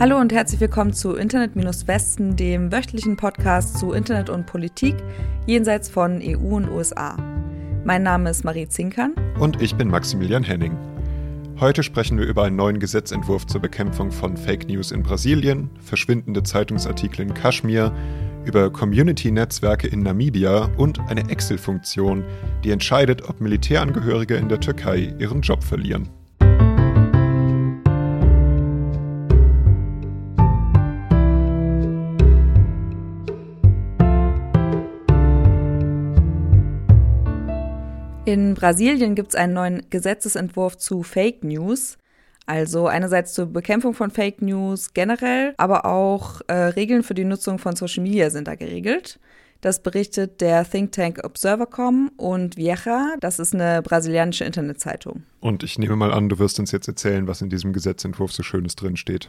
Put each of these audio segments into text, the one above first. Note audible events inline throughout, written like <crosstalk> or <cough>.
Hallo und herzlich willkommen zu Internet-Westen, dem wöchentlichen Podcast zu Internet und Politik jenseits von EU und USA. Mein Name ist Marie Zinkern. Und ich bin Maximilian Henning. Heute sprechen wir über einen neuen Gesetzentwurf zur Bekämpfung von Fake News in Brasilien, verschwindende Zeitungsartikel in Kaschmir, über Community-Netzwerke in Namibia und eine Excel-Funktion, die entscheidet, ob Militärangehörige in der Türkei ihren Job verlieren. In Brasilien gibt es einen neuen Gesetzesentwurf zu Fake News. Also einerseits zur Bekämpfung von Fake News generell, aber auch äh, Regeln für die Nutzung von Social Media sind da geregelt. Das berichtet der Think Tank Observer.com und Vieja, das ist eine brasilianische Internetzeitung. Und ich nehme mal an, du wirst uns jetzt erzählen, was in diesem Gesetzentwurf so Schönes drin steht.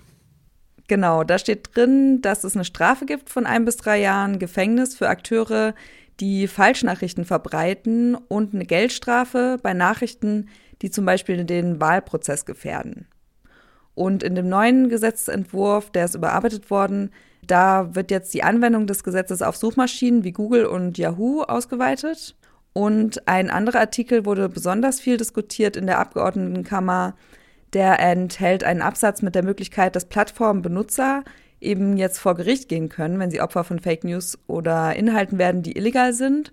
Genau, da steht drin, dass es eine Strafe gibt von ein bis drei Jahren Gefängnis für Akteure, die Falschnachrichten verbreiten und eine Geldstrafe bei Nachrichten, die zum Beispiel den Wahlprozess gefährden. Und in dem neuen Gesetzentwurf, der ist überarbeitet worden, da wird jetzt die Anwendung des Gesetzes auf Suchmaschinen wie Google und Yahoo ausgeweitet. Und ein anderer Artikel wurde besonders viel diskutiert in der Abgeordnetenkammer. Der enthält einen Absatz mit der Möglichkeit, dass Plattformbenutzer eben jetzt vor Gericht gehen können, wenn sie Opfer von Fake News oder Inhalten werden, die illegal sind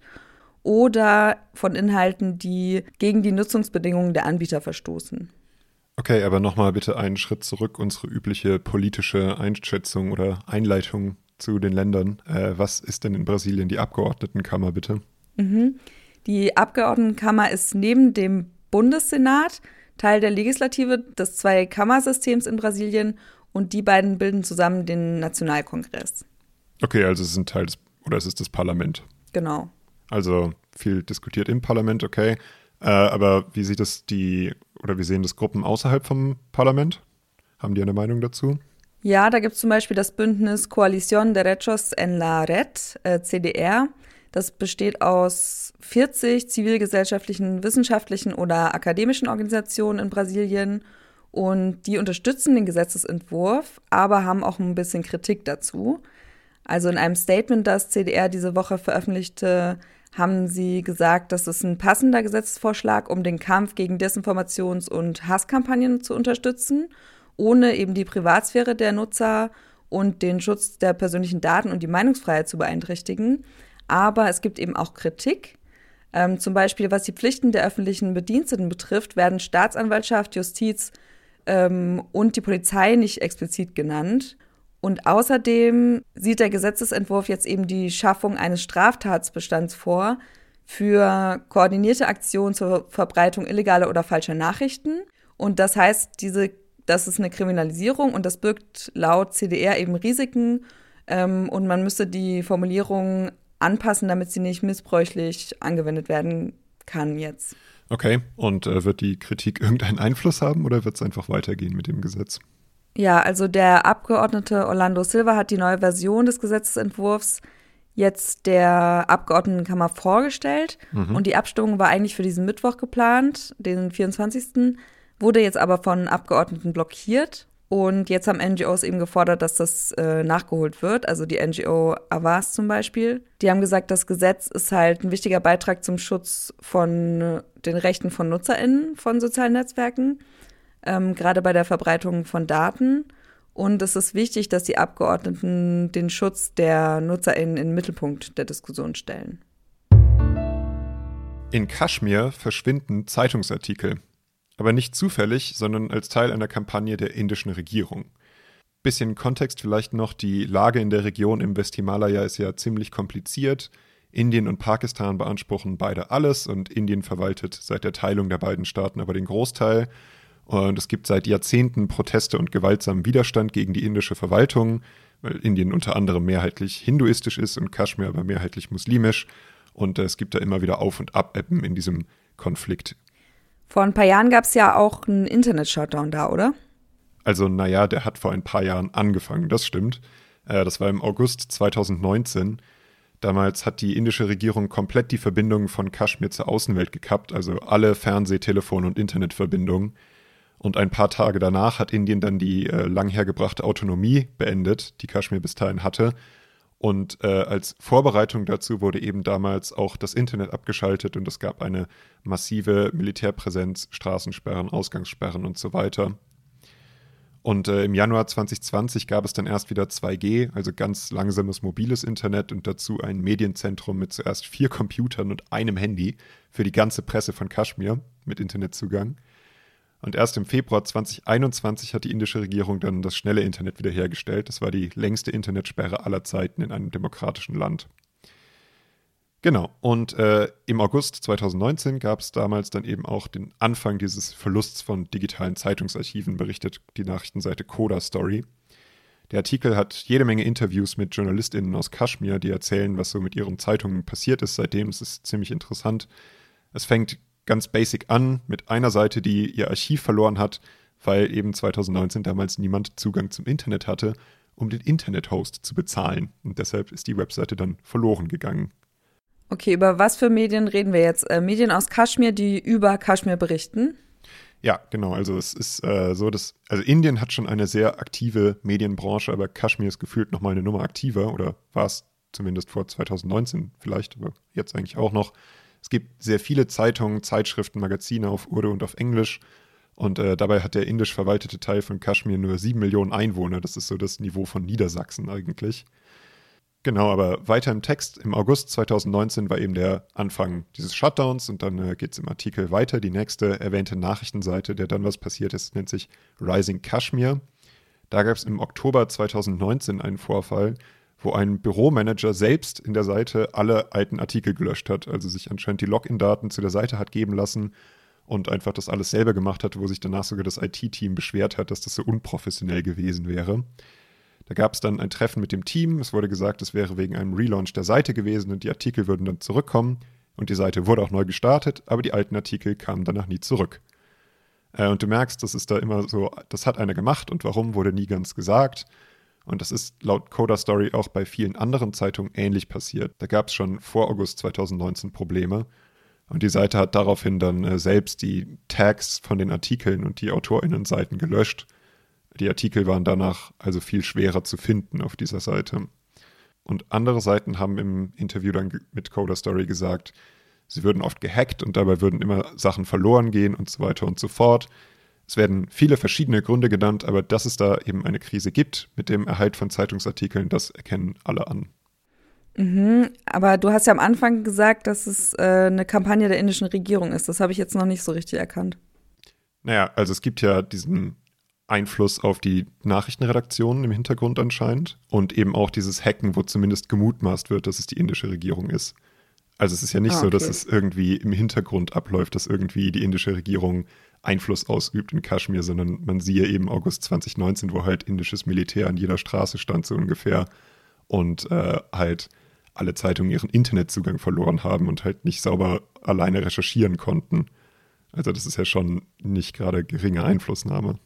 oder von Inhalten, die gegen die Nutzungsbedingungen der Anbieter verstoßen. Okay, aber nochmal bitte einen Schritt zurück, unsere übliche politische Einschätzung oder Einleitung zu den Ländern. Äh, was ist denn in Brasilien die Abgeordnetenkammer, bitte? Mhm. Die Abgeordnetenkammer ist neben dem Bundessenat Teil der Legislative des Zwei-Kammersystems in Brasilien und die beiden bilden zusammen den Nationalkongress. Okay, also es ist ein Teil des, oder es ist das Parlament. Genau. Also viel diskutiert im Parlament, okay. Äh, aber wie sieht das die, oder wie sehen das Gruppen außerhalb vom Parlament? Haben die eine Meinung dazu? Ja, da gibt es zum Beispiel das Bündnis Coalición Derechos en la Red, äh, CDR. Das besteht aus 40 zivilgesellschaftlichen, wissenschaftlichen oder akademischen Organisationen in Brasilien und die unterstützen den Gesetzesentwurf, aber haben auch ein bisschen Kritik dazu. Also in einem Statement, das CDR diese Woche veröffentlichte, haben sie gesagt, dass es ein passender Gesetzesvorschlag, um den Kampf gegen Desinformations- und Hasskampagnen zu unterstützen, ohne eben die Privatsphäre der Nutzer und den Schutz der persönlichen Daten und die Meinungsfreiheit zu beeinträchtigen. Aber es gibt eben auch Kritik. Ähm, zum Beispiel, was die Pflichten der öffentlichen Bediensteten betrifft, werden Staatsanwaltschaft, Justiz, ähm, und die Polizei nicht explizit genannt. Und außerdem sieht der Gesetzesentwurf jetzt eben die Schaffung eines Straftatsbestands vor für koordinierte Aktionen zur Verbreitung illegaler oder falscher Nachrichten. Und das heißt, diese, das ist eine Kriminalisierung und das birgt laut CDR eben Risiken. Ähm, und man müsste die Formulierung anpassen, damit sie nicht missbräuchlich angewendet werden kann jetzt. Okay, und äh, wird die Kritik <laughs> irgendeinen Einfluss haben oder wird es einfach weitergehen mit dem Gesetz? Ja, also der Abgeordnete Orlando Silva hat die neue Version des Gesetzesentwurfs jetzt der Abgeordnetenkammer vorgestellt mhm. und die Abstimmung war eigentlich für diesen Mittwoch geplant, den 24. wurde jetzt aber von Abgeordneten blockiert und jetzt haben NGOs eben gefordert, dass das äh, nachgeholt wird. Also die NGO Avas zum Beispiel. Die haben gesagt, das Gesetz ist halt ein wichtiger Beitrag zum Schutz von den Rechten von NutzerInnen von sozialen Netzwerken, ähm, gerade bei der Verbreitung von Daten. Und es ist wichtig, dass die Abgeordneten den Schutz der NutzerInnen in den Mittelpunkt der Diskussion stellen. In Kaschmir verschwinden Zeitungsartikel aber nicht zufällig, sondern als Teil einer Kampagne der indischen Regierung. Bisschen Kontext vielleicht noch, die Lage in der Region im Westhimalaya ist ja ziemlich kompliziert. Indien und Pakistan beanspruchen beide alles und Indien verwaltet seit der Teilung der beiden Staaten aber den Großteil. Und es gibt seit Jahrzehnten Proteste und gewaltsamen Widerstand gegen die indische Verwaltung, weil Indien unter anderem mehrheitlich hinduistisch ist und Kaschmir aber mehrheitlich muslimisch. Und es gibt da immer wieder Auf- und Abebben in diesem Konflikt. Vor ein paar Jahren gab es ja auch einen Internet-Shutdown da, oder? Also, naja, der hat vor ein paar Jahren angefangen, das stimmt. Äh, das war im August 2019. Damals hat die indische Regierung komplett die Verbindungen von Kaschmir zur Außenwelt gekappt, also alle Fernseh-, Telefon- und Internetverbindungen. Und ein paar Tage danach hat Indien dann die äh, lang hergebrachte Autonomie beendet, die Kaschmir bis dahin hatte. Und äh, als Vorbereitung dazu wurde eben damals auch das Internet abgeschaltet und es gab eine massive Militärpräsenz, Straßensperren, Ausgangssperren und so weiter. Und äh, im Januar 2020 gab es dann erst wieder 2G, also ganz langsames mobiles Internet und dazu ein Medienzentrum mit zuerst vier Computern und einem Handy für die ganze Presse von Kaschmir mit Internetzugang. Und erst im Februar 2021 hat die indische Regierung dann das schnelle Internet wiederhergestellt. Das war die längste Internetsperre aller Zeiten in einem demokratischen Land. Genau, und äh, im August 2019 gab es damals dann eben auch den Anfang dieses Verlusts von digitalen Zeitungsarchiven, berichtet die Nachrichtenseite Coda Story. Der Artikel hat jede Menge Interviews mit JournalistInnen aus Kaschmir, die erzählen, was so mit ihren Zeitungen passiert ist seitdem. Es ist ziemlich interessant. Es fängt ganz basic an mit einer Seite, die ihr Archiv verloren hat, weil eben 2019 damals niemand Zugang zum Internet hatte, um den Internet-Host zu bezahlen. Und deshalb ist die Webseite dann verloren gegangen. Okay, über was für Medien reden wir jetzt? Äh, Medien aus Kaschmir, die über Kaschmir berichten? Ja, genau. Also es ist äh, so, dass also Indien hat schon eine sehr aktive Medienbranche, aber Kaschmir ist gefühlt noch mal eine Nummer aktiver oder war es zumindest vor 2019 vielleicht, aber jetzt eigentlich auch noch. Es gibt sehr viele Zeitungen, Zeitschriften, Magazine auf Urdu und auf Englisch. Und äh, dabei hat der indisch verwaltete Teil von Kaschmir nur sieben Millionen Einwohner. Das ist so das Niveau von Niedersachsen eigentlich. Genau, aber weiter im Text. Im August 2019 war eben der Anfang dieses Shutdowns und dann äh, geht es im Artikel weiter. Die nächste erwähnte Nachrichtenseite, der dann was passiert ist, nennt sich Rising Kashmir. Da gab es im Oktober 2019 einen Vorfall, wo ein Büromanager selbst in der Seite alle alten Artikel gelöscht hat, also sich anscheinend die Login-Daten zu der Seite hat geben lassen und einfach das alles selber gemacht hat, wo sich danach sogar das IT-Team beschwert hat, dass das so unprofessionell gewesen wäre. Da gab es dann ein Treffen mit dem Team. Es wurde gesagt, es wäre wegen einem Relaunch der Seite gewesen und die Artikel würden dann zurückkommen. Und die Seite wurde auch neu gestartet, aber die alten Artikel kamen danach nie zurück. Äh, und du merkst, das ist da immer so, das hat einer gemacht und warum wurde nie ganz gesagt. Und das ist laut Coda Story auch bei vielen anderen Zeitungen ähnlich passiert. Da gab es schon vor August 2019 Probleme. Und die Seite hat daraufhin dann äh, selbst die Tags von den Artikeln und die AutorInnen-Seiten gelöscht. Die Artikel waren danach also viel schwerer zu finden auf dieser Seite. Und andere Seiten haben im Interview dann mit Coda Story gesagt, sie würden oft gehackt und dabei würden immer Sachen verloren gehen und so weiter und so fort. Es werden viele verschiedene Gründe genannt, aber dass es da eben eine Krise gibt mit dem Erhalt von Zeitungsartikeln, das erkennen alle an. Mhm, aber du hast ja am Anfang gesagt, dass es äh, eine Kampagne der indischen Regierung ist. Das habe ich jetzt noch nicht so richtig erkannt. Naja, also es gibt ja diesen Einfluss auf die Nachrichtenredaktionen im Hintergrund anscheinend und eben auch dieses Hacken, wo zumindest gemutmaßt wird, dass es die indische Regierung ist. Also es ist ja nicht ah, okay. so, dass es irgendwie im Hintergrund abläuft, dass irgendwie die indische Regierung Einfluss ausübt in Kaschmir, sondern man siehe eben August 2019, wo halt indisches Militär an jeder Straße stand, so ungefähr, und äh, halt alle Zeitungen ihren Internetzugang verloren haben und halt nicht sauber alleine recherchieren konnten. Also das ist ja schon nicht gerade geringe Einflussnahme.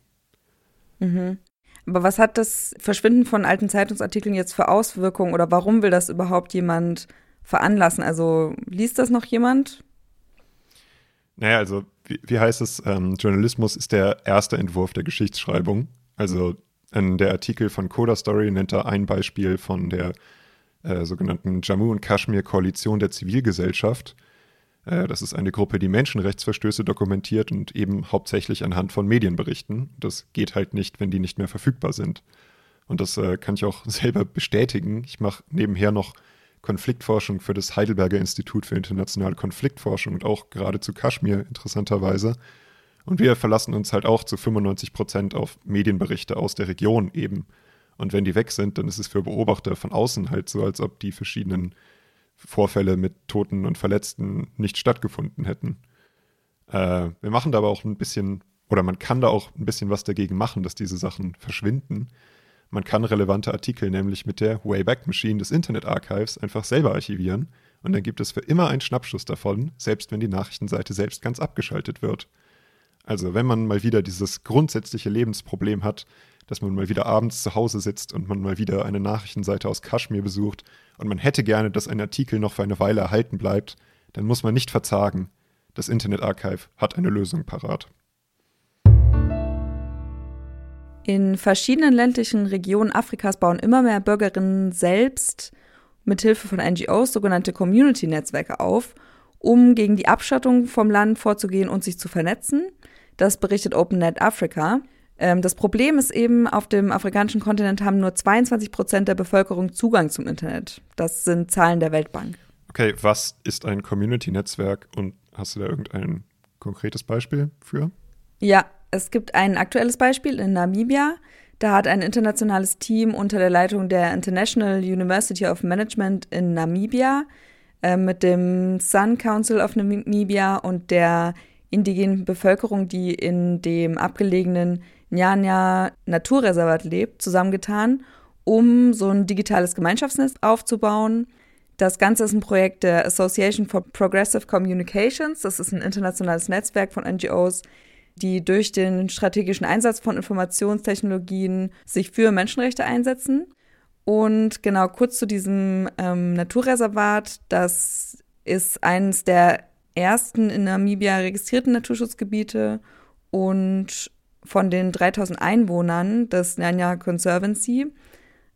Mhm. Aber was hat das Verschwinden von alten Zeitungsartikeln jetzt für Auswirkungen oder warum will das überhaupt jemand veranlassen? Also liest das noch jemand? Naja, also wie, wie heißt es, ähm, Journalismus ist der erste Entwurf der Geschichtsschreibung. Also in der Artikel von Coda Story nennt er ein Beispiel von der äh, sogenannten Jammu und Kashmir Koalition der Zivilgesellschaft. Äh, das ist eine Gruppe, die Menschenrechtsverstöße dokumentiert und eben hauptsächlich anhand von Medienberichten. Das geht halt nicht, wenn die nicht mehr verfügbar sind. Und das äh, kann ich auch <laughs> selber bestätigen. Ich mache nebenher noch Konfliktforschung für das Heidelberger Institut für internationale Konfliktforschung und auch gerade zu Kaschmir interessanterweise. Und wir verlassen uns halt auch zu 95 Prozent auf Medienberichte aus der Region eben. Und wenn die weg sind, dann ist es für Beobachter von außen halt so, als ob die verschiedenen Vorfälle mit Toten und Verletzten nicht stattgefunden hätten. Äh, wir machen da aber auch ein bisschen, oder man kann da auch ein bisschen was dagegen machen, dass diese Sachen verschwinden. Man kann relevante Artikel nämlich mit der Wayback Machine des Internet Archives einfach selber archivieren und dann gibt es für immer einen Schnappschuss davon, selbst wenn die Nachrichtenseite selbst ganz abgeschaltet wird. Also wenn man mal wieder dieses grundsätzliche Lebensproblem hat, dass man mal wieder abends zu Hause sitzt und man mal wieder eine Nachrichtenseite aus Kaschmir besucht und man hätte gerne, dass ein Artikel noch für eine Weile erhalten bleibt, dann muss man nicht verzagen. Das Internet Archive hat eine Lösung parat. In verschiedenen ländlichen Regionen Afrikas bauen immer mehr Bürgerinnen selbst mithilfe von NGOs sogenannte Community-Netzwerke auf, um gegen die Abschottung vom Land vorzugehen und sich zu vernetzen. Das berichtet OpenNet Africa. Ähm, das Problem ist eben, auf dem afrikanischen Kontinent haben nur 22 Prozent der Bevölkerung Zugang zum Internet. Das sind Zahlen der Weltbank. Okay, was ist ein Community-Netzwerk und hast du da irgendein konkretes Beispiel für? Ja, es gibt ein aktuelles Beispiel in Namibia. Da hat ein internationales Team unter der Leitung der International University of Management in Namibia äh, mit dem Sun Council of Namibia und der indigenen Bevölkerung, die in dem abgelegenen Nyanya Naturreservat lebt, zusammengetan, um so ein digitales Gemeinschaftsnetz aufzubauen. Das Ganze ist ein Projekt der Association for Progressive Communications. Das ist ein internationales Netzwerk von NGOs, die durch den strategischen Einsatz von Informationstechnologien sich für Menschenrechte einsetzen. Und genau kurz zu diesem ähm, Naturreservat, das ist eines der ersten in Namibia registrierten Naturschutzgebiete und von den 3000 Einwohnern des Nyanya Conservancy.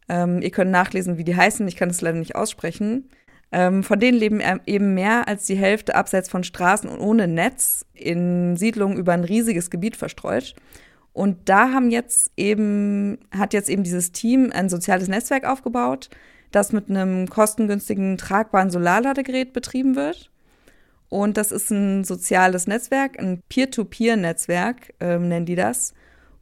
Ähm, ihr könnt nachlesen, wie die heißen, ich kann es leider nicht aussprechen. Ähm, von denen leben eben mehr als die Hälfte abseits von Straßen und ohne Netz in Siedlungen über ein riesiges Gebiet verstreut. Und da haben jetzt eben, hat jetzt eben dieses Team ein soziales Netzwerk aufgebaut, das mit einem kostengünstigen, tragbaren Solarladegerät betrieben wird. Und das ist ein soziales Netzwerk, ein Peer-to-Peer-Netzwerk, ähm, nennen die das.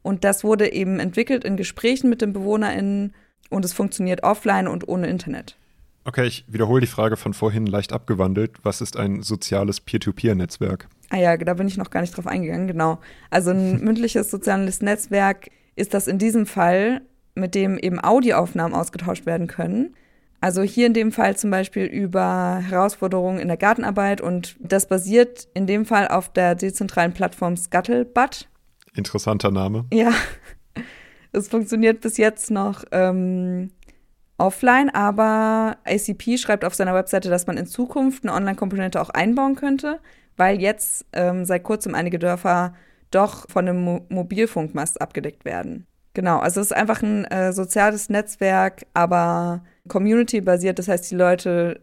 Und das wurde eben entwickelt in Gesprächen mit den BewohnerInnen und es funktioniert offline und ohne Internet. Okay, ich wiederhole die Frage von vorhin leicht abgewandelt. Was ist ein soziales Peer-to-Peer-Netzwerk? Ah ja, da bin ich noch gar nicht drauf eingegangen, genau. Also ein <laughs> mündliches soziales Netzwerk ist das in diesem Fall, mit dem eben Audioaufnahmen ausgetauscht werden können. Also hier in dem Fall zum Beispiel über Herausforderungen in der Gartenarbeit und das basiert in dem Fall auf der dezentralen Plattform Scuttlebutt. Interessanter Name. Ja, <laughs> es funktioniert bis jetzt noch ähm, offline, aber ACP schreibt auf seiner Webseite, dass man in Zukunft eine Online-Komponente auch einbauen könnte, weil jetzt ähm, seit kurzem einige Dörfer doch von einem Mo Mobilfunkmast abgedeckt werden. Genau, also es ist einfach ein äh, soziales Netzwerk, aber community-basiert. Das heißt, die Leute,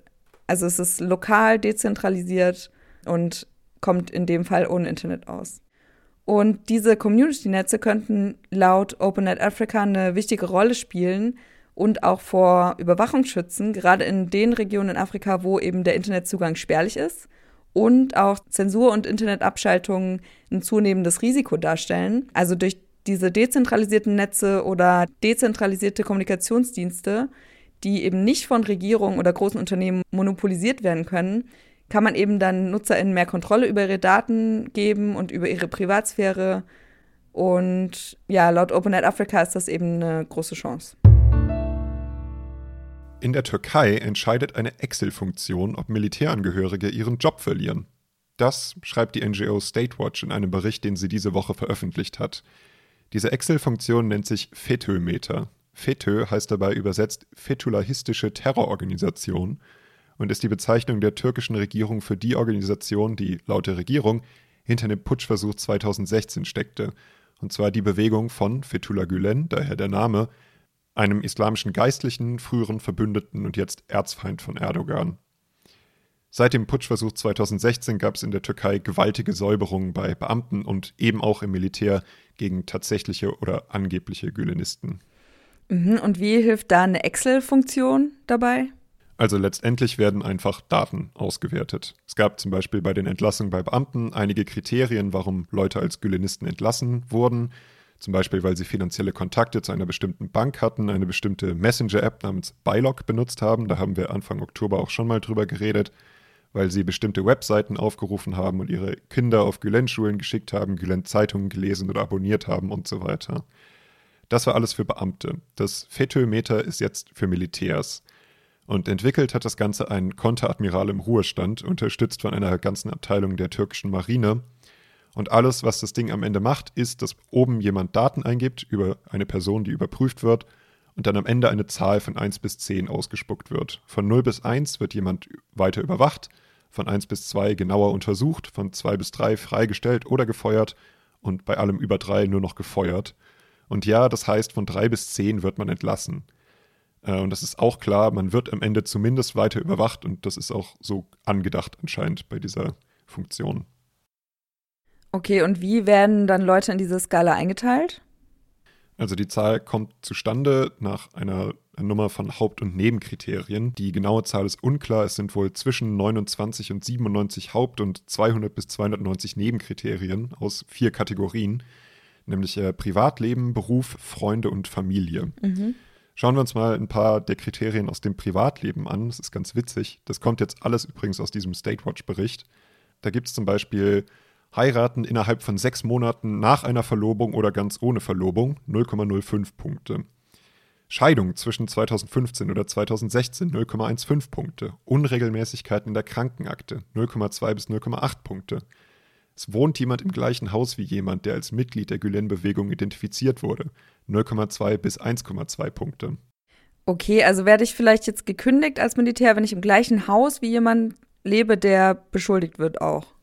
also es ist lokal dezentralisiert und kommt in dem Fall ohne Internet aus. Und diese Community-Netze könnten laut OpenNet Africa eine wichtige Rolle spielen, und auch vor Überwachung schützen, gerade in den Regionen in Afrika, wo eben der Internetzugang spärlich ist und auch Zensur und Internetabschaltungen ein zunehmendes Risiko darstellen. Also durch diese dezentralisierten Netze oder dezentralisierte Kommunikationsdienste, die eben nicht von Regierungen oder großen Unternehmen monopolisiert werden können, kann man eben dann NutzerInnen mehr Kontrolle über ihre Daten geben und über ihre Privatsphäre. Und ja, laut OpenNet Africa ist das eben eine große Chance. In der Türkei entscheidet eine Excel-Funktion, ob Militärangehörige ihren Job verlieren. Das schreibt die NGO Statewatch in einem Bericht, den sie diese Woche veröffentlicht hat. Diese Excel-Funktion nennt sich FETÖ-Meter. FETÖ heißt dabei übersetzt fetulahistische Terrororganisation und ist die Bezeichnung der türkischen Regierung für die Organisation, die laut der Regierung hinter dem Putschversuch 2016 steckte, und zwar die Bewegung von Fethullah Gülen, daher der Name, einem islamischen Geistlichen, früheren Verbündeten und jetzt Erzfeind von Erdogan. Seit dem Putschversuch 2016 gab es in der Türkei gewaltige Säuberungen bei Beamten und eben auch im Militär gegen tatsächliche oder angebliche Gülenisten. Mhm, und wie hilft da eine Excel-Funktion dabei? Also letztendlich werden einfach Daten ausgewertet. Es gab zum Beispiel bei den Entlassungen bei Beamten einige Kriterien, warum Leute als Gülenisten entlassen wurden. Zum Beispiel, weil sie finanzielle Kontakte zu einer bestimmten Bank hatten, eine bestimmte Messenger-App namens Bylog benutzt haben. Da haben wir Anfang Oktober auch schon mal drüber geredet. Weil sie bestimmte Webseiten aufgerufen haben und ihre Kinder auf Gülen-Schulen geschickt haben, Gülen-Zeitungen gelesen oder abonniert haben und so weiter. Das war alles für Beamte. Das FETÖ-Meter ist jetzt für Militärs. Und entwickelt hat das Ganze ein Konteradmiral im Ruhestand, unterstützt von einer ganzen Abteilung der türkischen Marine. Und alles, was das Ding am Ende macht, ist, dass oben jemand Daten eingibt über eine Person, die überprüft wird und dann am Ende eine Zahl von 1 bis 10 ausgespuckt wird. Von 0 bis 1 wird jemand weiter überwacht, von 1 bis 2 genauer untersucht, von 2 bis 3 freigestellt oder gefeuert und bei allem über 3 nur noch gefeuert. Und ja, das heißt, von drei bis zehn wird man entlassen. Äh, und das ist auch klar, man wird am Ende zumindest weiter überwacht und das ist auch so angedacht anscheinend bei dieser Funktion. Okay, und wie werden dann Leute in diese Skala eingeteilt? Also die Zahl kommt zustande nach einer Nummer von Haupt- und Nebenkriterien. Die genaue Zahl ist unklar. Es sind wohl zwischen 29 und 97 Haupt- und 200 bis 290 Nebenkriterien aus vier Kategorien, nämlich äh, Privatleben, Beruf, Freunde und Familie. Mhm. Schauen wir uns mal ein paar der Kriterien aus dem Privatleben an. Das ist ganz witzig. Das kommt jetzt alles übrigens aus diesem State Watch-Bericht. Da gibt es zum Beispiel Heiraten innerhalb von sechs Monaten nach einer Verlobung oder ganz ohne Verlobung 0,05 Punkte. Scheidung zwischen 2015 oder 2016 0,15 Punkte. Unregelmäßigkeiten in der Krankenakte 0,2 bis 0,8 Punkte. Es wohnt jemand im gleichen Haus wie jemand, der als Mitglied der Gülen-Bewegung identifiziert wurde. 0,2 bis 1,2 Punkte. Okay, also werde ich vielleicht jetzt gekündigt als Militär, wenn ich im gleichen Haus wie jemand lebe, der beschuldigt wird auch.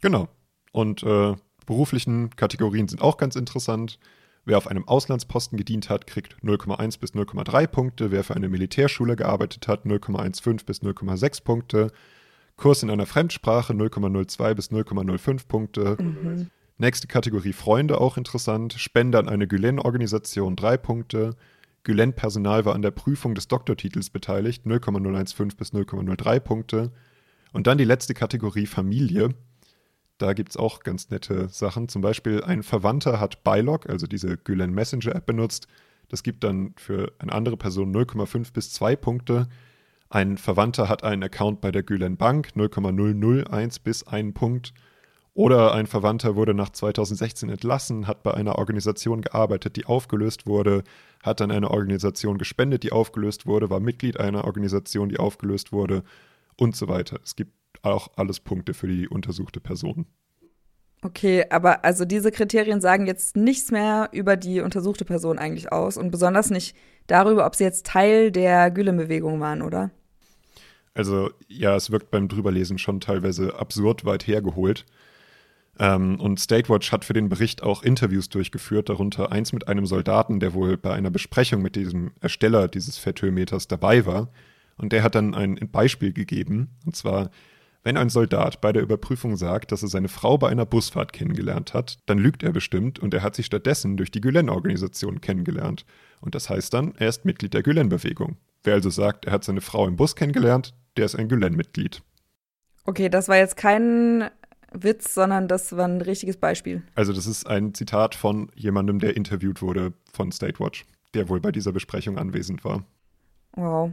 Genau. Und äh, beruflichen Kategorien sind auch ganz interessant. Wer auf einem Auslandsposten gedient hat, kriegt 0,1 bis 0,3 Punkte. Wer für eine Militärschule gearbeitet hat, 0,15 bis 0,6 Punkte. Kurs in einer Fremdsprache 0,02 bis 0,05 Punkte. Mhm. Nächste Kategorie Freunde, auch interessant. Spende an eine Gülen-Organisation 3 Punkte. Gülen-Personal war an der Prüfung des Doktortitels beteiligt, 0,015 bis 0,03 Punkte. Und dann die letzte Kategorie Familie. Da gibt es auch ganz nette Sachen. Zum Beispiel ein Verwandter hat Bylog, also diese Gülen Messenger App benutzt. Das gibt dann für eine andere Person 0,5 bis 2 Punkte. Ein Verwandter hat einen Account bei der Gülen Bank, 0,001 bis 1 Punkt. Oder ein Verwandter wurde nach 2016 entlassen, hat bei einer Organisation gearbeitet, die aufgelöst wurde, hat an eine Organisation gespendet, die aufgelöst wurde, war Mitglied einer Organisation, die aufgelöst wurde und so weiter. Es gibt auch alles Punkte für die untersuchte Person. Okay, aber also diese Kriterien sagen jetzt nichts mehr über die untersuchte Person eigentlich aus und besonders nicht darüber, ob sie jetzt Teil der Gülen-Bewegung waren, oder? Also ja, es wirkt beim Drüberlesen schon teilweise absurd weit hergeholt. Ähm, und State Watch hat für den Bericht auch Interviews durchgeführt, darunter eins mit einem Soldaten, der wohl bei einer Besprechung mit diesem Ersteller dieses Fettömeters dabei war. Und der hat dann ein Beispiel gegeben, und zwar wenn ein Soldat bei der Überprüfung sagt, dass er seine Frau bei einer Busfahrt kennengelernt hat, dann lügt er bestimmt und er hat sie stattdessen durch die Gülen-Organisation kennengelernt. Und das heißt dann, er ist Mitglied der Gülen-Bewegung. Wer also sagt, er hat seine Frau im Bus kennengelernt, der ist ein Gülen-Mitglied. Okay, das war jetzt kein Witz, sondern das war ein richtiges Beispiel. Also das ist ein Zitat von jemandem, der interviewt wurde von State Watch, der wohl bei dieser Besprechung anwesend war. Wow.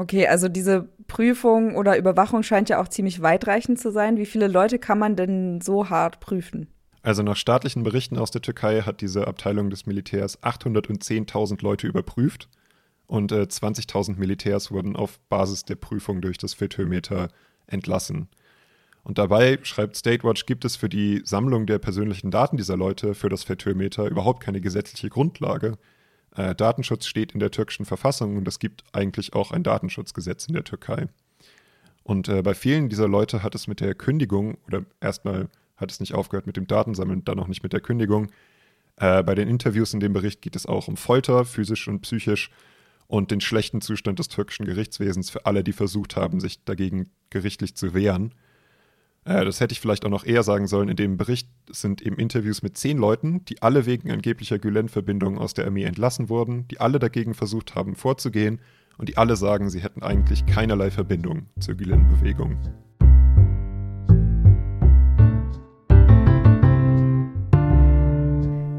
Okay, also diese Prüfung oder Überwachung scheint ja auch ziemlich weitreichend zu sein. Wie viele Leute kann man denn so hart prüfen? Also nach staatlichen Berichten aus der Türkei hat diese Abteilung des Militärs 810.000 Leute überprüft und äh, 20.000 Militärs wurden auf Basis der Prüfung durch das Fethömeter entlassen. Und dabei, schreibt State Watch, gibt es für die Sammlung der persönlichen Daten dieser Leute für das Fethömeter überhaupt keine gesetzliche Grundlage. Äh, Datenschutz steht in der türkischen Verfassung und es gibt eigentlich auch ein Datenschutzgesetz in der Türkei. Und äh, bei vielen dieser Leute hat es mit der Kündigung, oder erstmal hat es nicht aufgehört mit dem Datensammeln, dann noch nicht mit der Kündigung. Äh, bei den Interviews in dem Bericht geht es auch um Folter, physisch und psychisch, und den schlechten Zustand des türkischen Gerichtswesens für alle, die versucht haben, sich dagegen gerichtlich zu wehren. Äh, das hätte ich vielleicht auch noch eher sagen sollen. In dem Bericht sind eben Interviews mit zehn Leuten, die alle wegen angeblicher Gülen-Verbindungen aus der Armee entlassen wurden, die alle dagegen versucht haben vorzugehen und die alle sagen, sie hätten eigentlich keinerlei Verbindung zur Gülen-Bewegung.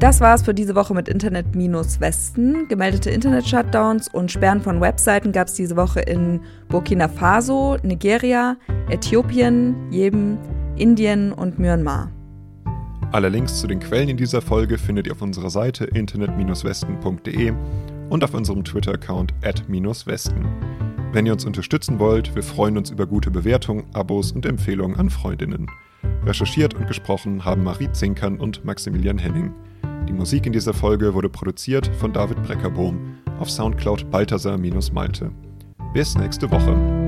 Das war's für diese Woche mit Internet-Westen. Gemeldete Internet-Shutdowns und Sperren von Webseiten gab es diese Woche in Burkina Faso, Nigeria, Äthiopien, Jemen, Indien und Myanmar. Alle Links zu den Quellen in dieser Folge findet ihr auf unserer Seite internet-westen.de und auf unserem Twitter-Account at-westen. Wenn ihr uns unterstützen wollt, wir freuen uns über gute Bewertungen, Abos und Empfehlungen an Freundinnen. Recherchiert und gesprochen haben Marie Zinkern und Maximilian Henning. Die Musik in dieser Folge wurde produziert von David Breckerbohm auf Soundcloud Balthasar-Malte. Bis nächste Woche.